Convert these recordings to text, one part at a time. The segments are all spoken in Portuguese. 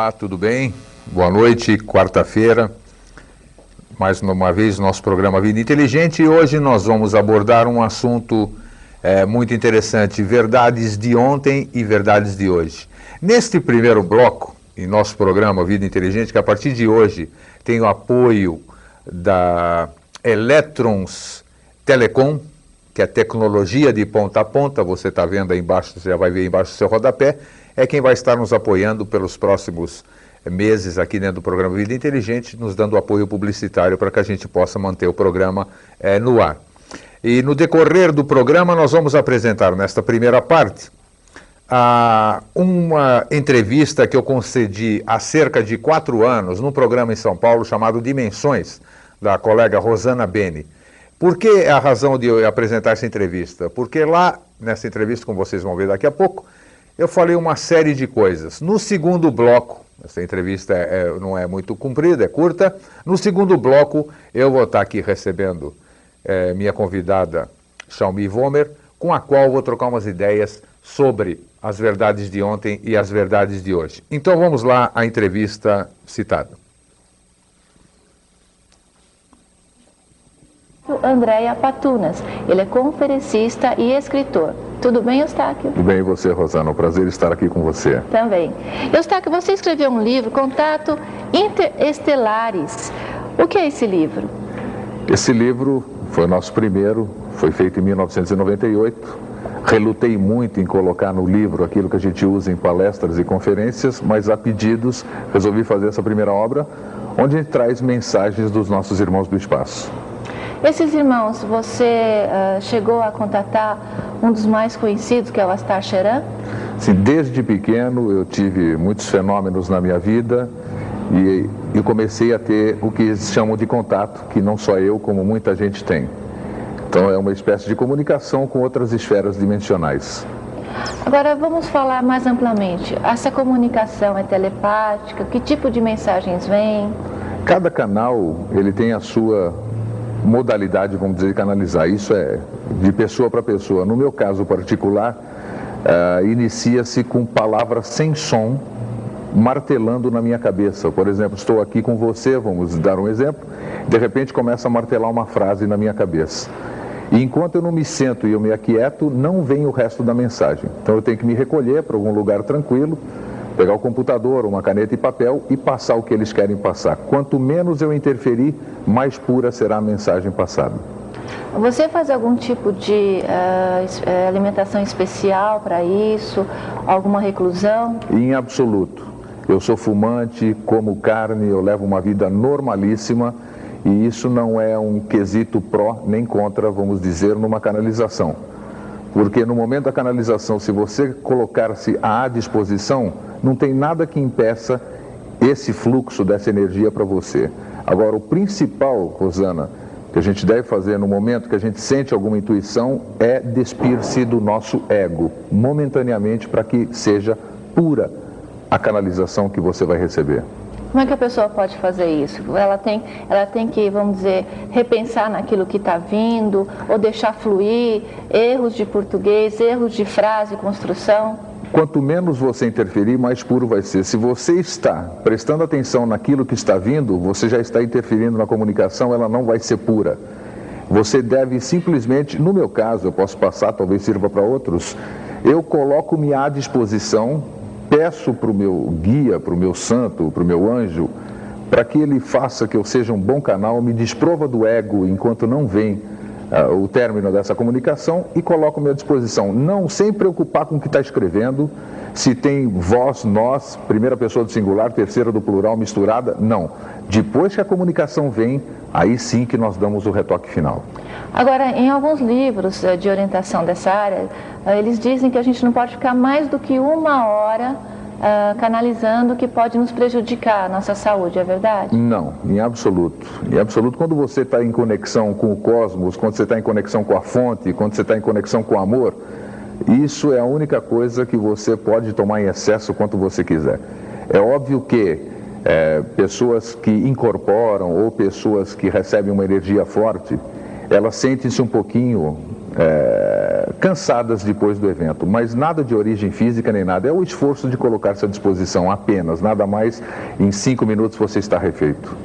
Olá, tudo bem? Boa noite, quarta-feira. Mais uma vez, nosso programa Vida Inteligente e hoje nós vamos abordar um assunto é, muito interessante: verdades de ontem e verdades de hoje. Neste primeiro bloco, em nosso programa Vida Inteligente, que a partir de hoje tem o apoio da Electrons Telecom, que é tecnologia de ponta a ponta, você está vendo aí embaixo, você já vai ver embaixo do seu rodapé, é quem vai estar nos apoiando pelos próximos meses aqui dentro do programa Vida Inteligente, nos dando apoio publicitário para que a gente possa manter o programa eh, no ar. E no decorrer do programa, nós vamos apresentar nesta primeira parte ah, uma entrevista que eu concedi há cerca de quatro anos num programa em São Paulo chamado Dimensões, da colega Rosana Beni. Por que a razão de eu apresentar essa entrevista? Porque lá, nessa entrevista, como vocês vão ver daqui a pouco, eu falei uma série de coisas. No segundo bloco, essa entrevista é, é, não é muito comprida, é curta. No segundo bloco, eu vou estar aqui recebendo é, minha convidada Xiaomi Vomer, com a qual vou trocar umas ideias sobre as verdades de ontem e as verdades de hoje. Então vamos lá à entrevista citada. Andréia Patunas. Ele é conferencista e escritor. Tudo bem, Eustáquio? Tudo bem, e você, Rosana? Um prazer estar aqui com você. Também. Eustáquio, você escreveu um livro, Contato Interestelares. O que é esse livro? Esse livro foi o nosso primeiro, foi feito em 1998. Relutei muito em colocar no livro aquilo que a gente usa em palestras e conferências, mas a pedidos resolvi fazer essa primeira obra, onde a gente traz mensagens dos nossos irmãos do espaço. Esses irmãos, você uh, chegou a contatar um dos mais conhecidos, que é o Astar Sheran? Sim, desde pequeno eu tive muitos fenômenos na minha vida e eu comecei a ter o que eles chamam de contato, que não só eu, como muita gente tem. Então é uma espécie de comunicação com outras esferas dimensionais. Agora vamos falar mais amplamente. Essa comunicação é telepática? Que tipo de mensagens vem? Cada canal ele tem a sua modalidade, vamos dizer, canalizar. Isso é de pessoa para pessoa. No meu caso particular, uh, inicia-se com palavras sem som, martelando na minha cabeça. Por exemplo, estou aqui com você, vamos dar um exemplo, de repente começa a martelar uma frase na minha cabeça. E enquanto eu não me sento e eu me aquieto, não vem o resto da mensagem. Então eu tenho que me recolher para algum lugar tranquilo, pegar o computador, uma caneta e papel e passar o que eles querem passar. Quanto menos eu interferir, mais pura será a mensagem passada. Você faz algum tipo de uh, alimentação especial para isso? Alguma reclusão? Em absoluto. Eu sou fumante, como carne, eu levo uma vida normalíssima e isso não é um quesito pró nem contra, vamos dizer, numa canalização. Porque no momento da canalização, se você colocar-se à disposição, não tem nada que impeça esse fluxo dessa energia para você. Agora, o principal, Rosana, que a gente deve fazer no momento que a gente sente alguma intuição é despir-se do nosso ego, momentaneamente, para que seja pura a canalização que você vai receber. Como é que a pessoa pode fazer isso? Ela tem, ela tem que, vamos dizer, repensar naquilo que está vindo, ou deixar fluir erros de português, erros de frase, construção? Quanto menos você interferir, mais puro vai ser. Se você está prestando atenção naquilo que está vindo, você já está interferindo na comunicação, ela não vai ser pura. Você deve simplesmente, no meu caso, eu posso passar, talvez sirva para outros, eu coloco-me à disposição, peço para o meu guia, para o meu santo, para o meu anjo, para que ele faça que eu seja um bom canal, me desprova do ego enquanto não vem uh, o término dessa comunicação e coloco-me à disposição. Não sem preocupar com o que está escrevendo, se tem vós, nós, primeira pessoa do singular, terceira do plural misturada, não. Depois que a comunicação vem, aí sim que nós damos o retoque final. Agora, em alguns livros de orientação dessa área, eles dizem que a gente não pode ficar mais do que uma hora uh, canalizando que pode nos prejudicar a nossa saúde, é verdade? Não, em absoluto. Em absoluto, quando você está em conexão com o cosmos, quando você está em conexão com a fonte, quando você está em conexão com o amor, isso é a única coisa que você pode tomar em excesso quanto você quiser. É óbvio que é, pessoas que incorporam ou pessoas que recebem uma energia forte, elas sentem-se um pouquinho é, cansadas depois do evento, mas nada de origem física nem nada. É o esforço de colocar-se à disposição apenas, nada mais. Em cinco minutos você está refeito.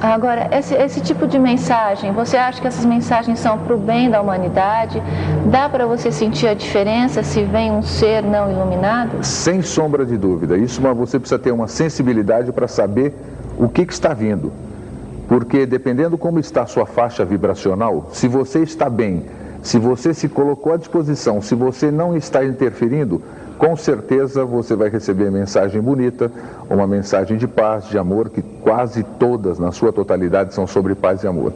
Agora, esse, esse tipo de mensagem, você acha que essas mensagens são para o bem da humanidade? Dá para você sentir a diferença se vem um ser não iluminado? Sem sombra de dúvida. Isso você precisa ter uma sensibilidade para saber o que, que está vindo. Porque dependendo como está a sua faixa vibracional, se você está bem, se você se colocou à disposição, se você não está interferindo, com certeza você vai receber mensagem bonita, uma mensagem de paz, de amor, que quase todas, na sua totalidade, são sobre paz e amor.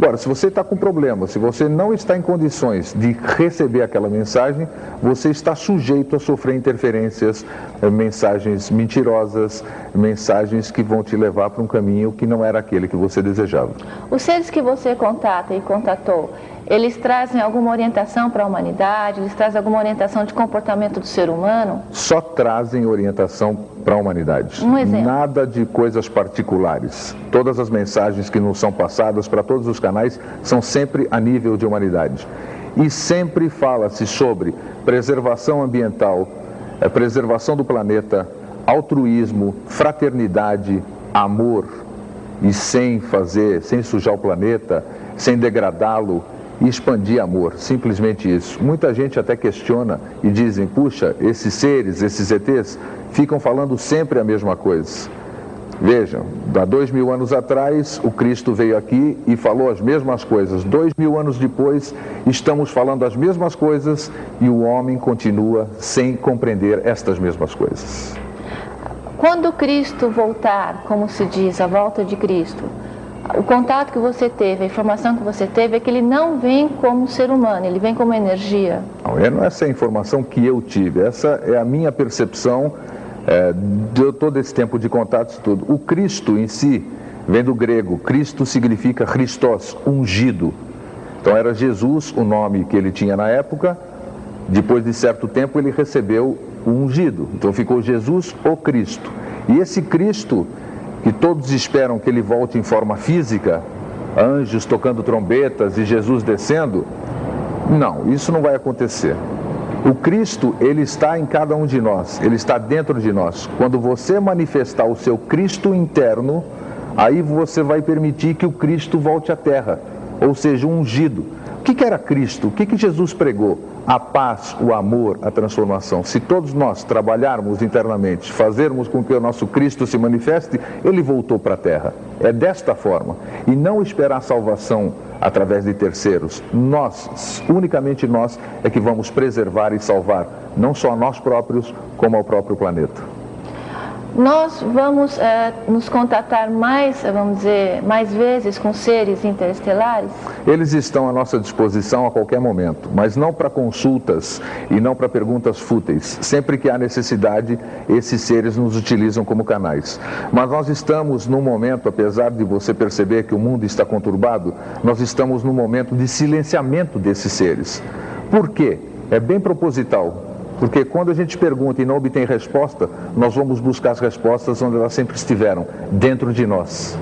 Agora, se você está com problema, se você não está em condições de receber aquela mensagem, você está sujeito a sofrer interferências, eh, mensagens mentirosas, mensagens que vão te levar para um caminho que não era aquele que você desejava. Os seres que você contata e contatou, eles trazem alguma orientação para a humanidade? Eles trazem alguma orientação de comportamento do ser humano? Só trazem orientação para a humanidade. Um exemplo. Nada de coisas particulares. Todas as mensagens que nos são passadas para todos os canais são sempre a nível de humanidade. E sempre fala-se sobre preservação ambiental, eh, preservação do planeta, altruísmo, fraternidade, amor, e sem fazer, sem sujar o planeta, sem degradá-lo, e expandir amor, simplesmente isso. Muita gente até questiona e dizem, puxa, esses seres, esses ETs, ficam falando sempre a mesma coisa. Vejam, há dois mil anos atrás, o Cristo veio aqui e falou as mesmas coisas. Dois mil anos depois, estamos falando as mesmas coisas e o homem continua sem compreender estas mesmas coisas. Quando Cristo voltar, como se diz, a volta de Cristo, o contato que você teve, a informação que você teve é que ele não vem como ser humano, ele vem como energia. Não, é, não é essa informação que eu tive, essa é a minha percepção é, de todo esse tempo de contatos tudo. O Cristo em si vem do grego, Cristo significa Christos, ungido. Então era Jesus o nome que ele tinha na época, depois de certo tempo ele recebeu o ungido, então ficou Jesus o Cristo. E esse Cristo que todos esperam que ele volte em forma física, anjos tocando trombetas e Jesus descendo. Não, isso não vai acontecer. O Cristo, ele está em cada um de nós, ele está dentro de nós. Quando você manifestar o seu Cristo interno, aí você vai permitir que o Cristo volte à terra, ou seja, ungido. O que, era Cristo? O que, que Jesus pregou? a paz, o amor, a transformação. Se todos nós trabalharmos internamente, fazermos com que o nosso Cristo se manifeste, ele voltou para a terra. É desta forma. E não esperar salvação através de terceiros. Nós, unicamente nós, é que vamos preservar e salvar, não só a nós próprios, como ao próprio planeta. Nós vamos é, nos contatar mais, vamos dizer, mais vezes com seres interestelares? Eles estão à nossa disposição a qualquer momento, mas não para consultas e não para perguntas fúteis. Sempre que há necessidade, esses seres nos utilizam como canais. Mas nós estamos num momento, apesar de você perceber que o mundo está conturbado, nós estamos num momento de silenciamento desses seres. Por quê? É bem proposital. Porque quando a gente pergunta e não obtém resposta, nós vamos buscar as respostas onde elas sempre estiveram, dentro de nós.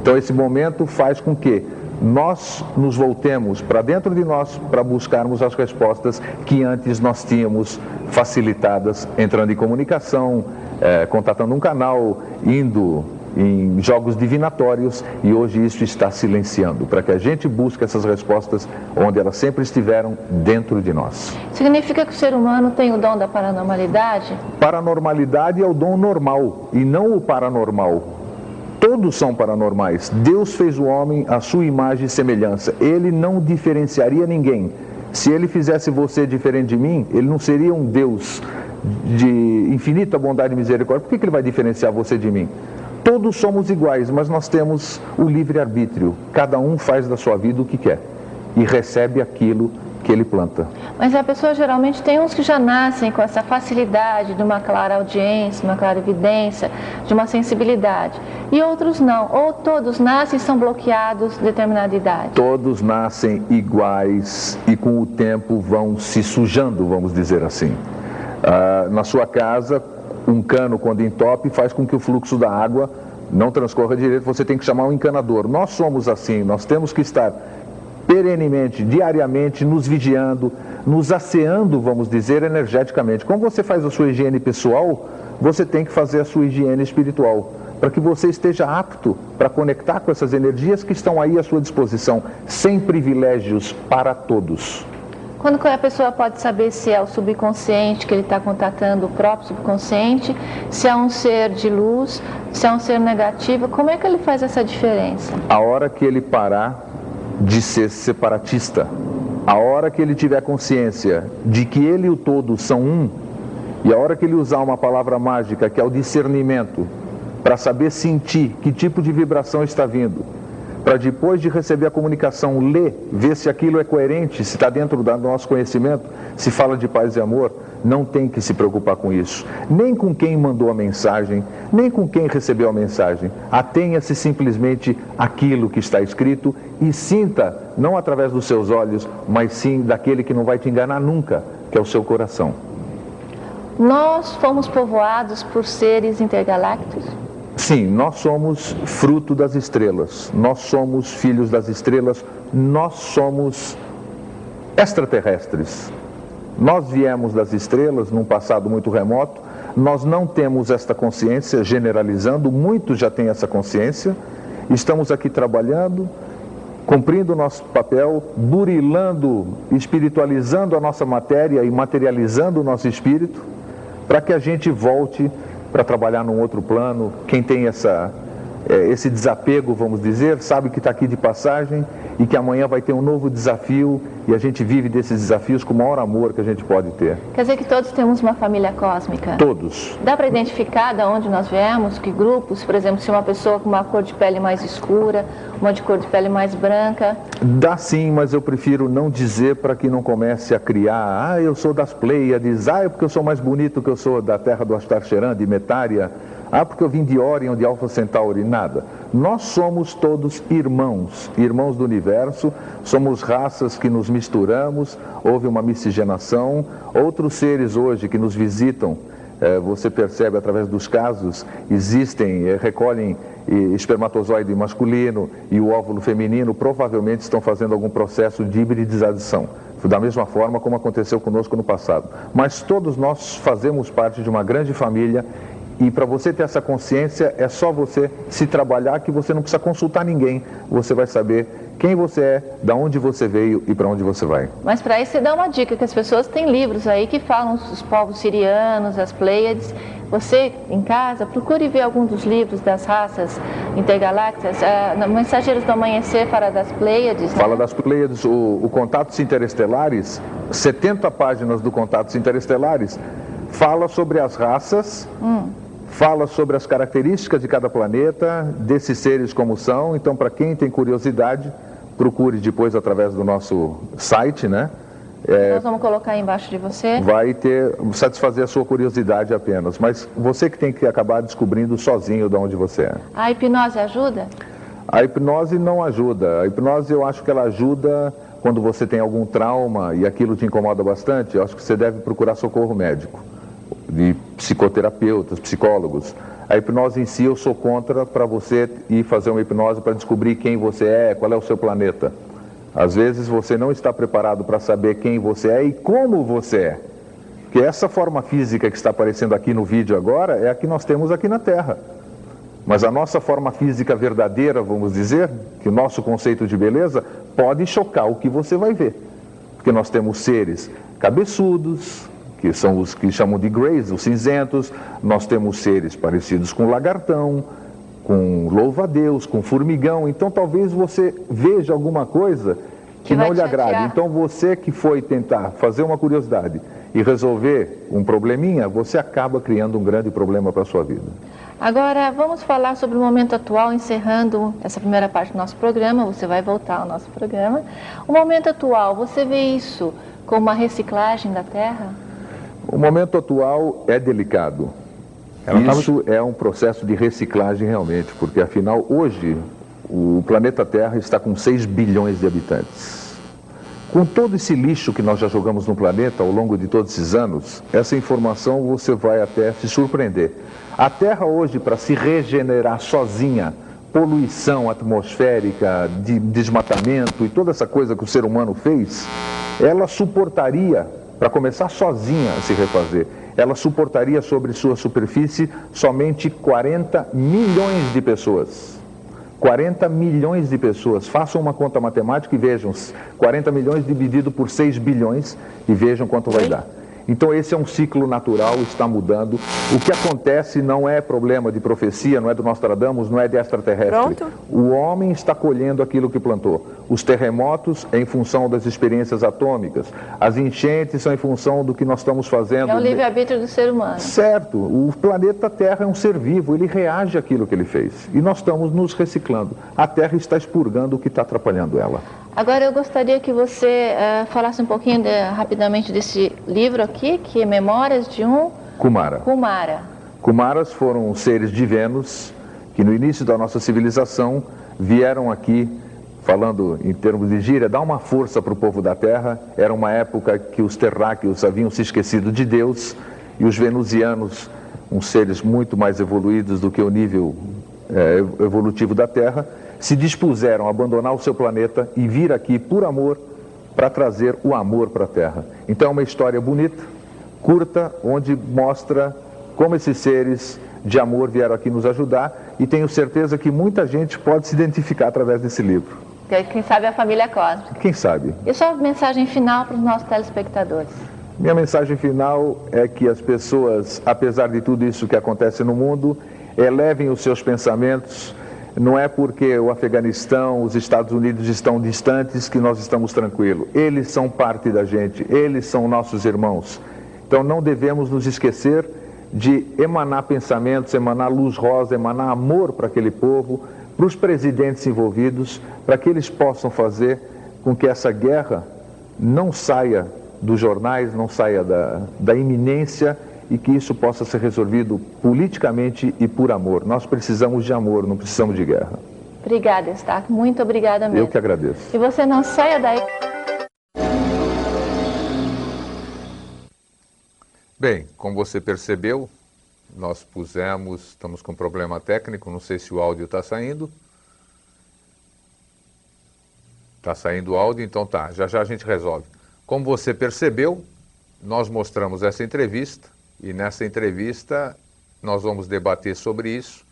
Então esse momento faz com que nós nos voltemos para dentro de nós para buscarmos as respostas que antes nós tínhamos facilitadas, entrando em comunicação, é, contatando um canal, indo em jogos divinatórios e hoje isso está silenciando, para que a gente busque essas respostas onde elas sempre estiveram dentro de nós. Significa que o ser humano tem o dom da paranormalidade? Paranormalidade é o dom normal e não o paranormal. Todos são paranormais. Deus fez o homem à sua imagem e semelhança. Ele não diferenciaria ninguém. Se ele fizesse você diferente de mim, ele não seria um Deus de infinita bondade e misericórdia. Por que, que ele vai diferenciar você de mim? Todos somos iguais, mas nós temos o livre-arbítrio. Cada um faz da sua vida o que quer e recebe aquilo que ele planta. Mas a pessoa geralmente tem uns que já nascem com essa facilidade de uma clara audiência, uma clara evidência, de uma sensibilidade. E outros não. Ou todos nascem e são bloqueados em determinada idade. Todos nascem iguais e com o tempo vão se sujando, vamos dizer assim. Ah, na sua casa, um cano quando entope faz com que o fluxo da água não transcorra direito, você tem que chamar um encanador. Nós somos assim, nós temos que estar perenemente, diariamente, nos vigiando, nos asseando, vamos dizer, energeticamente. Como você faz a sua higiene pessoal, você tem que fazer a sua higiene espiritual, para que você esteja apto para conectar com essas energias que estão aí à sua disposição, sem privilégios para todos. Quando a pessoa pode saber se é o subconsciente que ele está contatando o próprio subconsciente, se é um ser de luz, se é um ser negativo, como é que ele faz essa diferença? A hora que ele parar de ser separatista. A hora que ele tiver consciência de que ele e o todo são um, e a hora que ele usar uma palavra mágica, que é o discernimento, para saber sentir que tipo de vibração está vindo, para depois de receber a comunicação, ler, ver se aquilo é coerente, se está dentro do nosso conhecimento, se fala de paz e amor, não tem que se preocupar com isso. Nem com quem mandou a mensagem, nem com quem recebeu a mensagem. Atenha-se simplesmente aquilo que está escrito e sinta, não através dos seus olhos, mas sim daquele que não vai te enganar nunca, que é o seu coração. Nós fomos povoados por seres intergalácticos? Sim, nós somos fruto das estrelas, nós somos filhos das estrelas, nós somos extraterrestres. Nós viemos das estrelas num passado muito remoto, nós não temos esta consciência, generalizando, muitos já têm essa consciência, estamos aqui trabalhando, cumprindo o nosso papel, burilando, espiritualizando a nossa matéria e materializando o nosso espírito, para que a gente volte para trabalhar num outro plano. Quem tem essa, esse desapego, vamos dizer, sabe que está aqui de passagem e que amanhã vai ter um novo desafio e a gente vive desses desafios com o maior amor que a gente pode ter. Quer dizer que todos temos uma família cósmica? Todos. Dá para identificar de onde nós viemos, que grupos, por exemplo, se uma pessoa com uma cor de pele mais escura, uma de cor de pele mais branca? Dá sim, mas eu prefiro não dizer para que não comece a criar, ah, eu sou das Pleiades, ah, é porque eu sou mais bonito que eu sou da terra do Astarcheran, de Metária. Ah, porque eu vim de Orion, de Alpha Centauri, nada. Nós somos todos irmãos, irmãos do universo, somos raças que nos misturamos, houve uma miscigenação. Outros seres hoje que nos visitam, eh, você percebe através dos casos, existem, eh, recolhem eh, espermatozoide masculino e o óvulo feminino, provavelmente estão fazendo algum processo de hibridização da mesma forma como aconteceu conosco no passado. Mas todos nós fazemos parte de uma grande família e para você ter essa consciência, é só você se trabalhar que você não precisa consultar ninguém. Você vai saber quem você é, da onde você veio e para onde você vai. Mas para isso você dá uma dica, que as pessoas têm livros aí que falam dos povos sirianos, as Pleiades. Você, em casa, procure ver algum dos livros das raças intergalácticas. Uh, Mensageiros do Amanhecer fala das Pleiades. Né? Fala das Pleiades. O, o Contatos Interestelares, 70 páginas do Contatos Interestelares, fala sobre as raças... Hum fala sobre as características de cada planeta, desses seres como são. Então, para quem tem curiosidade, procure depois através do nosso site, né? É, Nós vamos colocar aí embaixo de você. Vai ter, satisfazer a sua curiosidade apenas, mas você que tem que acabar descobrindo sozinho de onde você é. A hipnose ajuda? A hipnose não ajuda. A hipnose eu acho que ela ajuda quando você tem algum trauma e aquilo te incomoda bastante. Eu acho que você deve procurar socorro médico de psicoterapeutas, psicólogos. A hipnose em si eu sou contra para você ir fazer uma hipnose para descobrir quem você é, qual é o seu planeta. Às vezes você não está preparado para saber quem você é e como você é. Porque essa forma física que está aparecendo aqui no vídeo agora é a que nós temos aqui na Terra. Mas a nossa forma física verdadeira, vamos dizer, que o nosso conceito de beleza, pode chocar o que você vai ver. Porque nós temos seres cabeçudos, que são os que chamam de greys, os cinzentos. Nós temos seres parecidos com lagartão, com louva-a-Deus, com formigão. Então talvez você veja alguma coisa que, que não lhe agrade. Então você que foi tentar fazer uma curiosidade e resolver um probleminha, você acaba criando um grande problema para a sua vida. Agora, vamos falar sobre o momento atual, encerrando essa primeira parte do nosso programa. Você vai voltar ao nosso programa. O momento atual, você vê isso como uma reciclagem da Terra? O momento atual é delicado. Isso é um processo de reciclagem realmente, porque afinal, hoje, o planeta Terra está com 6 bilhões de habitantes. Com todo esse lixo que nós já jogamos no planeta ao longo de todos esses anos, essa informação você vai até se surpreender. A Terra hoje, para se regenerar sozinha, poluição atmosférica, de desmatamento e toda essa coisa que o ser humano fez, ela suportaria, para começar sozinha a se refazer, ela suportaria sobre sua superfície somente 40 milhões de pessoas. 40 milhões de pessoas. Façam uma conta matemática e vejam 40 milhões dividido por 6 bilhões e vejam quanto vai dar. Então esse é um ciclo natural, está mudando. O que acontece não é problema de profecia, não é do Nostradamus, não é de extraterrestre. Pronto. O homem está colhendo aquilo que plantou. Os terremotos é em função das experiências atômicas. As enchentes são em função do que nós estamos fazendo. É o livre-arbítrio do ser humano. Certo. O planeta Terra é um ser vivo, ele reage àquilo que ele fez. E nós estamos nos reciclando. A Terra está expurgando o que está atrapalhando ela. Agora eu gostaria que você eh, falasse um pouquinho de- rapidamente desse livro aqui, que é Memórias de um Kumara. Kumara. Kumaras foram seres de Vênus que no início da nossa civilização vieram aqui, falando em termos de gíria, dar uma força para o povo da Terra. Era uma época que os terráqueos haviam se esquecido de Deus e os venusianos, uns seres muito mais evoluídos do que o nível eh, evolutivo da Terra, se dispuseram a abandonar o seu planeta e vir aqui por amor para trazer o amor para a Terra. Então é uma história bonita, curta, onde mostra como esses seres de amor vieram aqui nos ajudar e tenho certeza que muita gente pode se identificar através desse livro. É, Quem sabe a família cósmica. Quem sabe? E sua mensagem final para os nossos telespectadores? Minha mensagem final é que as pessoas, apesar de tudo isso que acontece no mundo, elevem os seus pensamentos. Não é porque o Afeganistão, os Estados Unidos estão distantes que nós estamos tranquilos. Eles são parte da gente, eles são nossos irmãos. Então não devemos nos esquecer de emanar pensamentos, emanar luz rosa, emanar amor para aquele povo, para os presidentes envolvidos, para que eles possam fazer com que essa guerra não saia dos jornais, não saia da, da iminência e que isso possa ser resolvido politicamente e por amor. Nós precisamos de amor, não precisamos de guerra. Obrigada, Stark. Muito obrigada mesmo. Eu que agradeço. E você não saia daí. Bem, como você percebeu, nós pusemos, estamos com problema técnico, não sei se o áudio está saindo. Está saindo o áudio, então tá, já já a gente resolve. Como você percebeu, nós mostramos essa entrevista e nessa entrevista nós vamos debater sobre isso.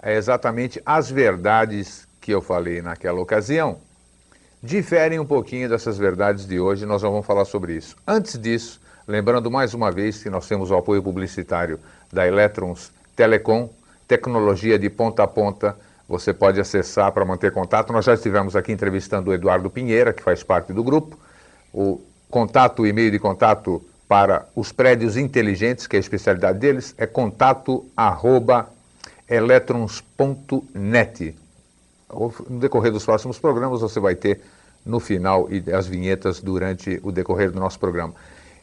É exatamente as verdades que eu falei naquela ocasião diferem um pouquinho dessas verdades de hoje, nós já vamos falar sobre isso. Antes disso, lembrando mais uma vez que nós temos o apoio publicitário da Electrons Telecom, tecnologia de ponta a ponta, você pode acessar para manter contato. Nós já estivemos aqui entrevistando o Eduardo Pinheira, que faz parte do grupo. O contato, o e-mail de contato para os prédios inteligentes, que é a especialidade deles, é contato arroba electrons.net. No decorrer dos próximos programas, você vai ter no final e as vinhetas durante o decorrer do nosso programa.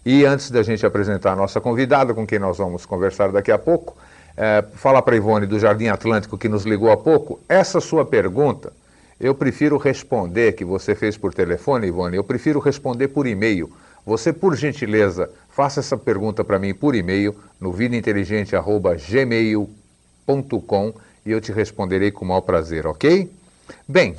E antes da gente apresentar a nossa convidada, com quem nós vamos conversar daqui a pouco, é, falar para a Ivone do Jardim Atlântico, que nos ligou há pouco, essa sua pergunta, eu prefiro responder, que você fez por telefone, Ivone, eu prefiro responder por e-mail. Você, por gentileza, faça essa pergunta para mim por e-mail no vidainteligente.gmail.com e eu te responderei com o maior prazer, ok? Bem,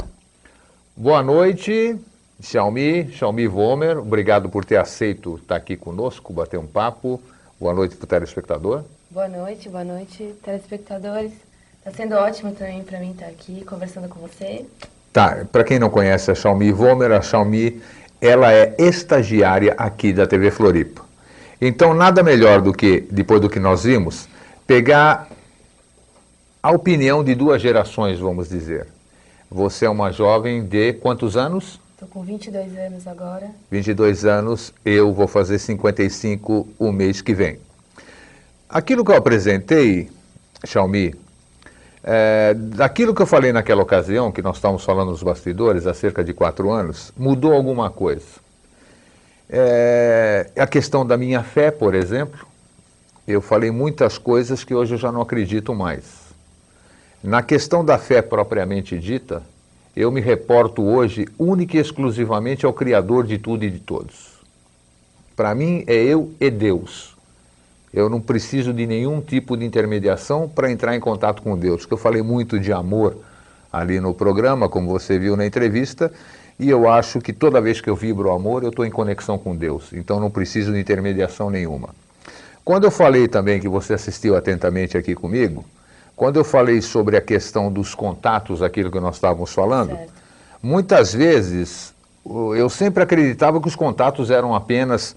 boa noite, Xiaomi, Xiaomi Vomer, obrigado por ter aceito estar aqui conosco, bater um papo. Boa noite para o telespectador. Boa noite, boa noite, telespectadores. Está sendo ótimo também para mim estar aqui conversando com você. Tá, para quem não conhece a Xiaomi Vomer, a Xiaomi, ela é estagiária aqui da TV Floripa. Então, nada melhor do que, depois do que nós vimos, pegar a opinião de duas gerações, vamos dizer. Você é uma jovem de quantos anos? Estou com 22 anos agora. 22 anos, eu vou fazer 55 o mês que vem. Aquilo que eu apresentei, Xiaomi, é, daquilo que eu falei naquela ocasião, que nós estávamos falando nos bastidores, há cerca de quatro anos, mudou alguma coisa. É, a questão da minha fé, por exemplo, eu falei muitas coisas que hoje eu já não acredito mais. Na questão da fé propriamente dita, eu me reporto hoje única e exclusivamente ao Criador de tudo e de todos. Para mim é eu e Deus. Eu não preciso de nenhum tipo de intermediação para entrar em contato com Deus, porque eu falei muito de amor ali no programa, como você viu na entrevista, e eu acho que toda vez que eu vibro o amor, eu estou em conexão com Deus, então não preciso de intermediação nenhuma. Quando eu falei também que você assistiu atentamente aqui comigo, quando eu falei sobre a questão dos contatos, aquilo que nós estávamos falando, certo. muitas vezes eu sempre acreditava que os contatos eram apenas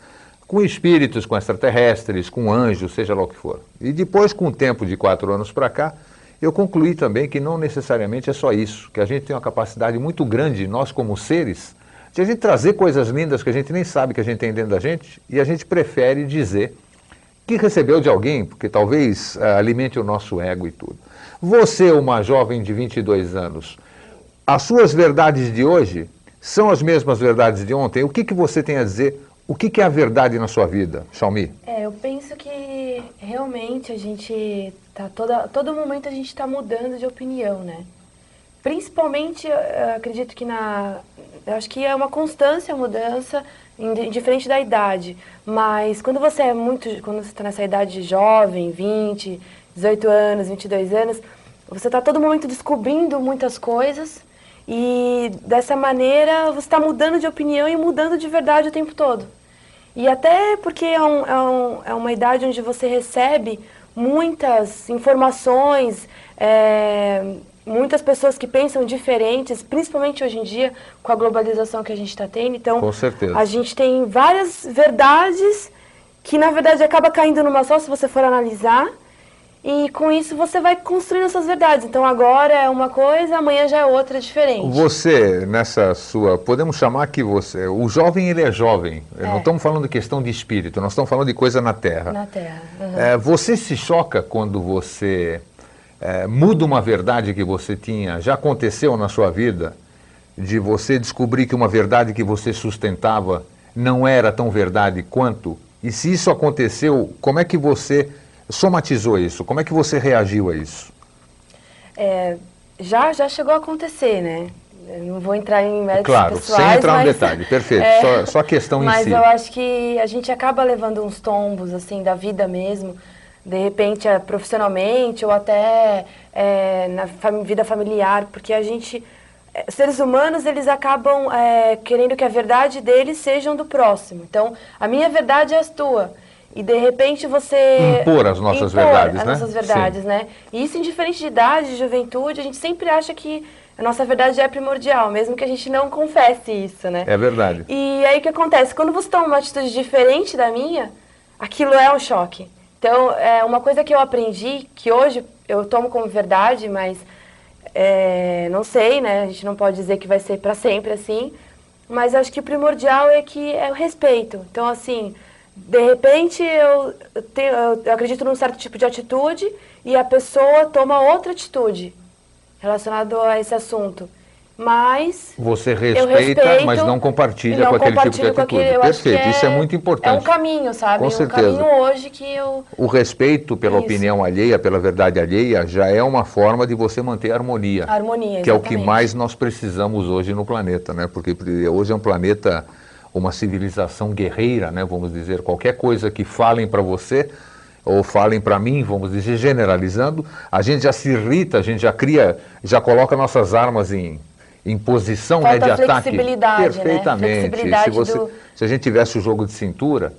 com espíritos, com extraterrestres, com anjos, seja lá o que for. E depois, com o tempo de quatro anos para cá, eu concluí também que não necessariamente é só isso, que a gente tem uma capacidade muito grande, nós como seres, de a gente trazer coisas lindas que a gente nem sabe que a gente tem dentro da gente e a gente prefere dizer que recebeu de alguém, porque talvez uh, alimente o nosso ego e tudo. Você, uma jovem de 22 anos, as suas verdades de hoje são as mesmas verdades de ontem? O que, que você tem a dizer? O que, que é a verdade na sua vida, Xiaomi? É, eu penso que realmente a gente tá toda todo momento a gente está mudando de opinião, né? Principalmente, eu acredito que na, eu acho que é uma constância a mudança indiferente da idade. Mas quando você é muito, quando você está nessa idade jovem, 20, 18 anos, 22 anos, você está todo momento descobrindo muitas coisas e dessa maneira você está mudando de opinião e mudando de verdade o tempo todo. E até porque é, um, é, um, é uma idade onde você recebe muitas informações, é, muitas pessoas que pensam diferentes, principalmente hoje em dia, com a globalização que a gente está tendo. Então, com certeza. a gente tem várias verdades que, na verdade, acaba caindo numa só se você for analisar. E com isso você vai construindo essas verdades. Então agora é uma coisa, amanhã já é outra diferente. Você, nessa sua. Podemos chamar que você. O jovem, ele é jovem. É. Não estamos falando de questão de espírito, nós estamos falando de coisa na Terra. Na Terra. Uhum. É, você se choca quando você é, muda uma verdade que você tinha, já aconteceu na sua vida, de você descobrir que uma verdade que você sustentava não era tão verdade quanto? E se isso aconteceu, como é que você somatizou isso? Como é que você reagiu a isso? É, já, já chegou a acontecer, né? Eu não vou entrar em méritos claro, pessoais, sem entrar mas, no detalhe, perfeito. É, só, só a questão em si. Mas eu acho que a gente acaba levando uns tombos, assim, da vida mesmo de repente é, profissionalmente ou até é, na fam vida familiar, porque a gente, é, seres humanos, eles acabam é, querendo que a verdade deles sejam do próximo. Então, a minha verdade é a tua. E de repente você. Impor as nossas impor verdades, as né? nossas verdades, Sim. né? E isso, indiferente de idade, de juventude, a gente sempre acha que a nossa verdade é primordial, mesmo que a gente não confesse isso, né? É verdade. E aí o que acontece? Quando você toma uma atitude diferente da minha, aquilo é um choque. Então, é uma coisa que eu aprendi, que hoje eu tomo como verdade, mas é, não sei, né? A gente não pode dizer que vai ser para sempre assim, mas acho que o primordial é que é o respeito. Então, assim, de repente eu, tenho, eu acredito num certo tipo de atitude e a pessoa toma outra atitude relacionada a esse assunto mas você respeita, mas não compartilha não com aquele tipo de atitude. Aquele, Perfeito, é, isso é muito importante. É um caminho, sabe? Com um certeza. caminho hoje que eu. O respeito pela isso. opinião alheia, pela verdade alheia, já é uma forma de você manter a harmonia. A harmonia, Que é o que mais nós precisamos hoje no planeta, né? Porque hoje é um planeta, uma civilização guerreira, né? Vamos dizer, qualquer coisa que falem para você ou falem para mim, vamos dizer, generalizando, a gente já se irrita, a gente já cria, já coloca nossas armas em em posição né, de ataque. Perfeitamente. Né? Se, você, do... se a gente tivesse o jogo de cintura,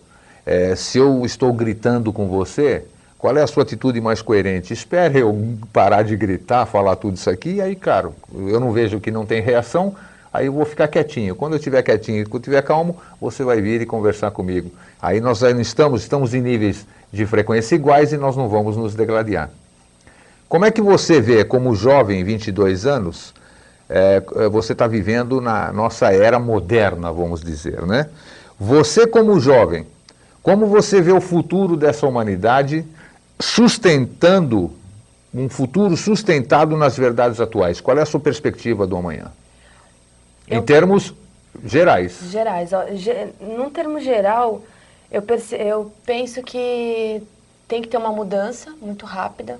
é, se eu estou gritando com você, qual é a sua atitude mais coerente? Espere eu parar de gritar, falar tudo isso aqui, e aí, cara, eu não vejo que não tem reação, aí eu vou ficar quietinho. Quando eu estiver quietinho e quando estiver calmo, você vai vir e conversar comigo. Aí nós não estamos, estamos em níveis de frequência iguais e nós não vamos nos degladiar. Como é que você vê, como jovem, 22 anos, é, é você está vivendo na nossa era moderna, vamos dizer, né? Você como jovem, como você vê o futuro dessa humanidade sustentando um futuro sustentado nas verdades atuais? Qual é a sua perspectiva do amanhã? Eu, em termos gerais. Gerais. Ó, ge, num termo geral, eu, perce, eu penso que tem que ter uma mudança muito rápida.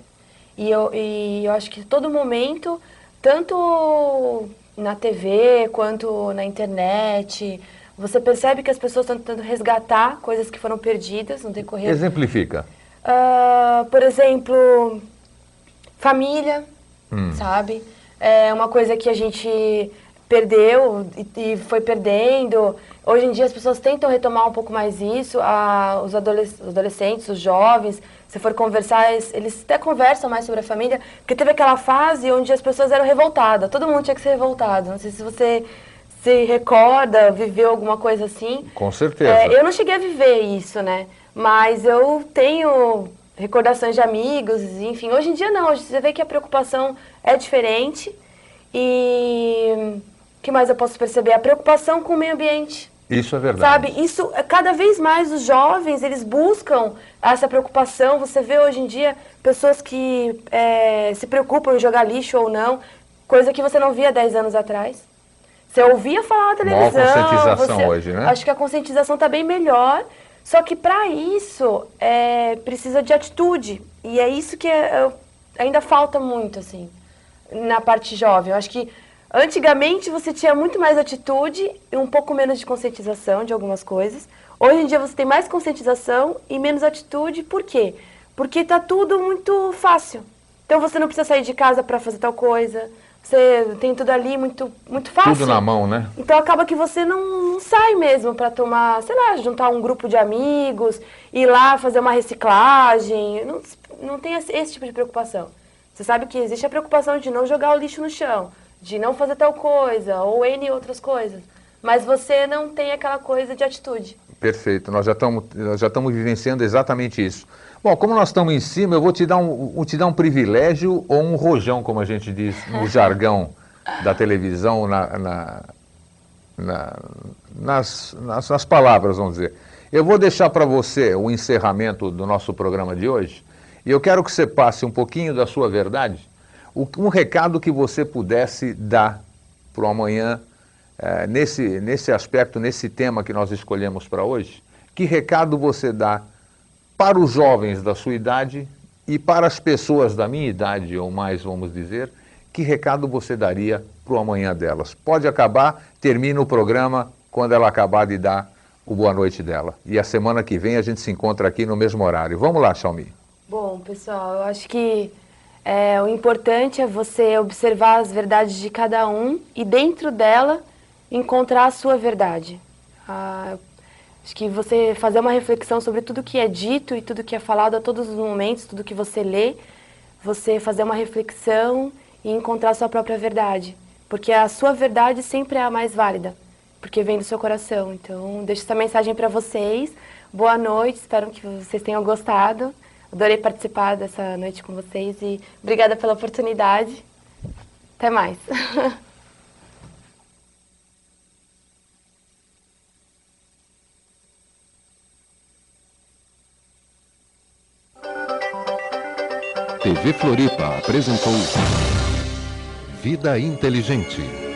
E eu, e eu acho que todo momento, tanto na TV quanto na internet, você percebe que as pessoas estão tentando resgatar coisas que foram perdidas no decorrer. Exemplifica. Uh, por exemplo, família, hum. sabe? É uma coisa que a gente perdeu e, e, foi perdendo. Hoje em dia as pessoas tentam retomar um pouco mais isso. Ah, os, adolesc os adolescentes, os jovens, se for conversar, eles, eles, até conversam mais sobre a família, porque teve aquela fase onde as pessoas eram revoltadas. Todo mundo tinha que ser revoltado. Não sei se você se recorda, viveu alguma coisa assim. Com certeza. É, eu não cheguei a viver isso, né? Mas eu tenho recordações de amigos, enfim. Hoje em dia não, hoje você vê que a preocupação é diferente. E que mais eu posso perceber? A preocupação com o meio ambiente. Isso é verdade. Sabe, isso, cada vez mais os jovens, eles buscam essa preocupação. Você vê hoje em dia pessoas que é, se preocupam em jogar lixo ou não, coisa que você não via 10 anos atrás. Você ouvia falar na televisão. Maior conscientização você, hoje, né? Acho que a conscientização está bem melhor. Só que para isso é, precisa de atitude. E é isso que é, ainda falta muito, assim, na parte jovem. Eu acho que antigamente você tinha muito mais atitude e um pouco menos de conscientização de algumas coisas. Hoje em dia você tem mais conscientização e menos atitude. Por quê? Porque está tudo muito fácil. Então você não precisa sair de casa para fazer tal coisa. Você tem tudo ali muito, muito fácil. Tudo na mão, né? Então acaba que você não, não sai mesmo para tomar, sei lá, juntar um grupo de amigos, ir lá fazer uma reciclagem. Não, não tem esse, esse tipo de preocupação. Você sabe que existe a preocupação de não jogar o lixo no chão, de não fazer tal coisa, ou N outras coisas. Mas você não tem aquela coisa de atitude. Perfeito, nós já estamos, nós já estamos vivenciando exatamente isso. Bom, como nós estamos em cima, eu vou te dar um, te dar um privilégio ou um rojão, como a gente diz no jargão da televisão, na, na, na, nas, nas, nas palavras, vamos dizer. Eu vou deixar para você o encerramento do nosso programa de hoje e eu quero que você passe um pouquinho da sua verdade, um recado que você pudesse dar para o amanhã, é, nesse, nesse aspecto, nesse tema que nós escolhemos para hoje. Que recado você dá para os jovens da sua idade e para as pessoas da minha idade, ou mais, vamos dizer, que recado você daria para o amanhã delas? Pode acabar, termina o programa quando ela acabar de dar o boa noite dela. E a semana que vem a gente se encontra aqui no mesmo horário. Vamos lá, Xiaomi. Bom, pessoal, eu acho que é, o importante é você observar as verdades de cada um e dentro dela encontrar a sua verdade. Ah, Acho que você fazer uma reflexão sobre tudo que é dito e tudo que é falado a todos os momentos, tudo que você lê, você fazer uma reflexão e encontrar a sua própria verdade. Porque a sua verdade sempre é a mais válida, porque vem do seu coração. Então, deixo essa mensagem para vocês. Boa noite, espero que vocês tenham gostado. Adorei participar dessa noite com vocês e obrigada pela oportunidade. Até mais. TV Floripa apresentou Vida Inteligente.